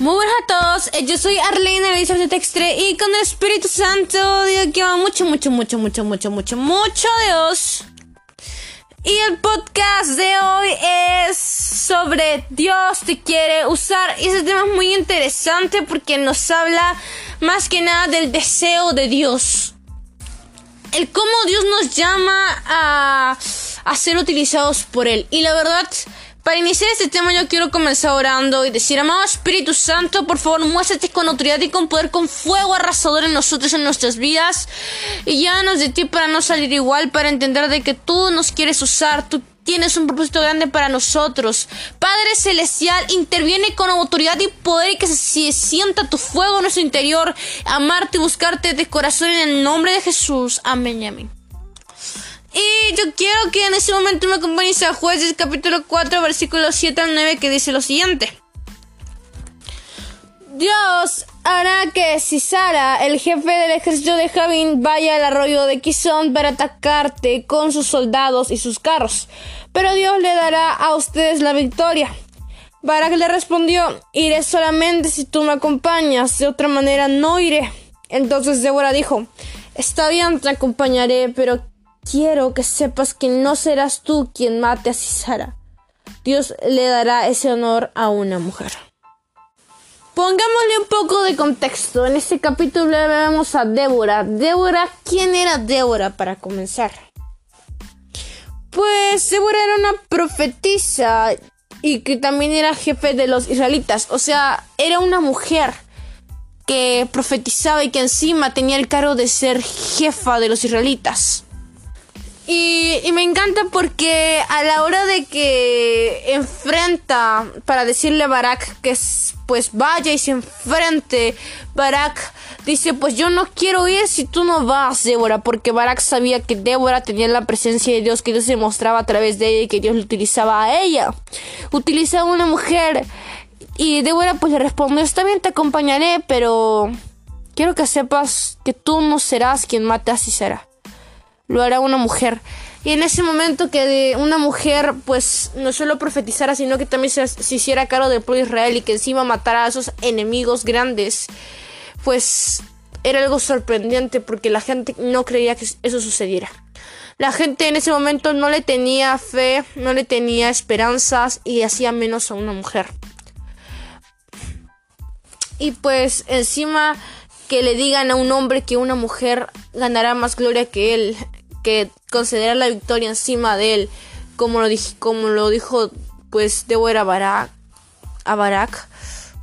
Muy buenas a todos, eh, yo soy Arlene Elizabeth Textre y con el Espíritu Santo digo que va mucho, mucho, mucho, mucho, mucho, mucho, mucho Dios. Y el podcast de hoy es sobre Dios te quiere usar. Y ese tema es muy interesante porque nos habla más que nada del deseo de Dios. El cómo Dios nos llama a, a ser utilizados por Él. Y la verdad, para iniciar este tema yo quiero comenzar orando y decir, amado Espíritu Santo, por favor muéstrate con autoridad y con poder, con fuego arrasador en nosotros, en nuestras vidas. Y llámanos de ti para no salir igual, para entender de que tú nos quieres usar, tú tienes un propósito grande para nosotros. Padre Celestial, interviene con autoridad y poder y que se sienta tu fuego en nuestro interior, amarte y buscarte de corazón en el nombre de Jesús. Amén y amén. Yo quiero que en este momento me acompañes a Jueces capítulo 4 versículo 7 al 9 que dice lo siguiente. Dios hará que Sisara, el jefe del ejército de Javín, vaya al arroyo de Quizón para atacarte con sus soldados y sus carros. Pero Dios le dará a ustedes la victoria. Barak le respondió, iré solamente si tú me acompañas, de otra manera no iré. Entonces Débora dijo, está bien, te acompañaré, pero quiero que sepas que no serás tú quien mate a Cisara. Dios le dará ese honor a una mujer. Pongámosle un poco de contexto. En este capítulo vemos a Débora. Débora, ¿quién era Débora para comenzar? Pues Débora era una profetisa y que también era jefe de los israelitas. O sea, era una mujer que profetizaba y que encima tenía el cargo de ser jefa de los israelitas. Y, me encanta porque a la hora de que enfrenta para decirle a Barak que pues vaya y se enfrente, Barak dice pues yo no quiero ir si tú no vas, Débora, porque Barak sabía que Débora tenía la presencia de Dios, que Dios se mostraba a través de ella y que Dios le utilizaba a ella. Utilizaba a una mujer y Débora pues le respondió, está bien, te acompañaré, pero quiero que sepas que tú no serás quien mate a Sisera lo hará una mujer. Y en ese momento que de una mujer pues no solo profetizara, sino que también se, hiciera cargo del pueblo Israel y que encima matara a esos enemigos grandes, pues era algo sorprendente porque la gente no creía que eso sucediera. La gente en ese momento no le tenía fe, no le tenía esperanzas y hacía menos a una mujer. Y pues encima que le digan a un hombre que una mujer ganará más gloria que él, que concederá la victoria encima de él, como lo, dije, como lo dijo pues Débora Barak, a Barak,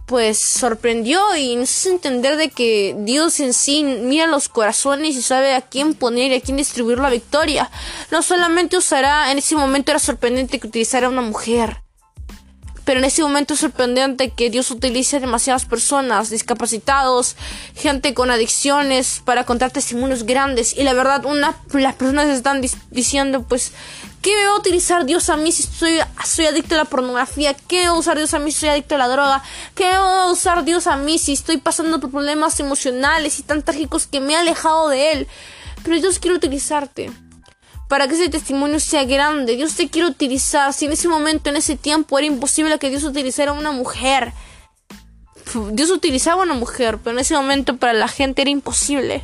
pues sorprendió y no sé entender de que Dios en sí mira los corazones y sabe a quién poner y a quién distribuir la victoria. No solamente usará, en ese momento era sorprendente que utilizara una mujer, pero en ese momento es sorprendente que Dios utilice demasiadas personas, discapacitados, gente con adicciones para contar testimonios grandes. Y la verdad, una, las personas están diciendo, pues, ¿qué va a utilizar Dios a mí si soy, soy adicto a la pornografía? ¿Qué va a usar Dios a mí si soy adicto a la droga? ¿Qué va a usar Dios a mí si estoy pasando por problemas emocionales y tan trágicos que me he alejado de Él? Pero Dios quiere utilizarte para que ese testimonio sea grande. Dios te quiere utilizar. Si en ese momento, en ese tiempo, era imposible que Dios utilizara a una mujer. Dios utilizaba a una mujer, pero en ese momento para la gente era imposible.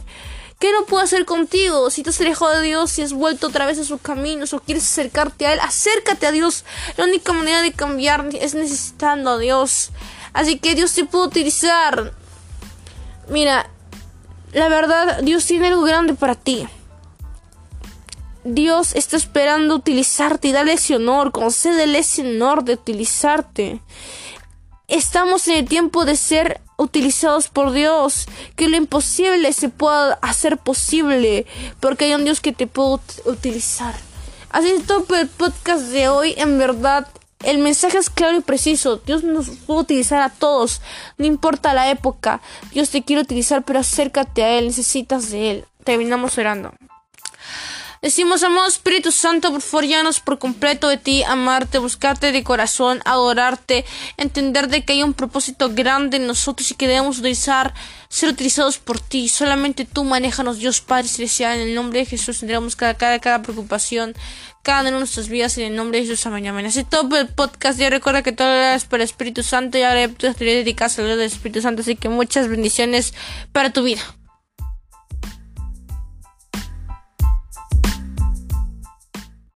¿Qué no puedo hacer contigo? Si te has alejado de Dios, si has vuelto otra vez a sus caminos o quieres acercarte a Él, acércate a Dios. La única manera de cambiar es necesitando a Dios. Así que Dios te puede utilizar. Mira, la verdad, Dios tiene algo grande para ti. Dios está esperando utilizarte y darle ese honor, concédele ese honor de utilizarte. Estamos en el tiempo de ser utilizados por Dios, que lo imposible se pueda hacer posible, porque hay un Dios que te puede utilizar. Así es todo el podcast de hoy, en verdad, el mensaje es claro y preciso. Dios nos puede utilizar a todos, no importa la época. Dios te quiere utilizar, pero acércate a Él, necesitas de Él. Terminamos orando. Decimos, amado Espíritu Santo, por favor, por completo de ti, amarte, buscarte de corazón, adorarte, entender de que hay un propósito grande en nosotros y que debemos utilizar, ser utilizados por ti. Solamente tú manéjanos, Dios Padre Celestial, en el nombre de Jesús tendremos cada, cada, cada preocupación, cada una de nuestras vidas, en el nombre de Jesús. Amén, amén. Así todo el podcast, ya recuerda que todo es por el Espíritu Santo y ahora te dedicar a del Espíritu Santo, así que muchas bendiciones para tu vida.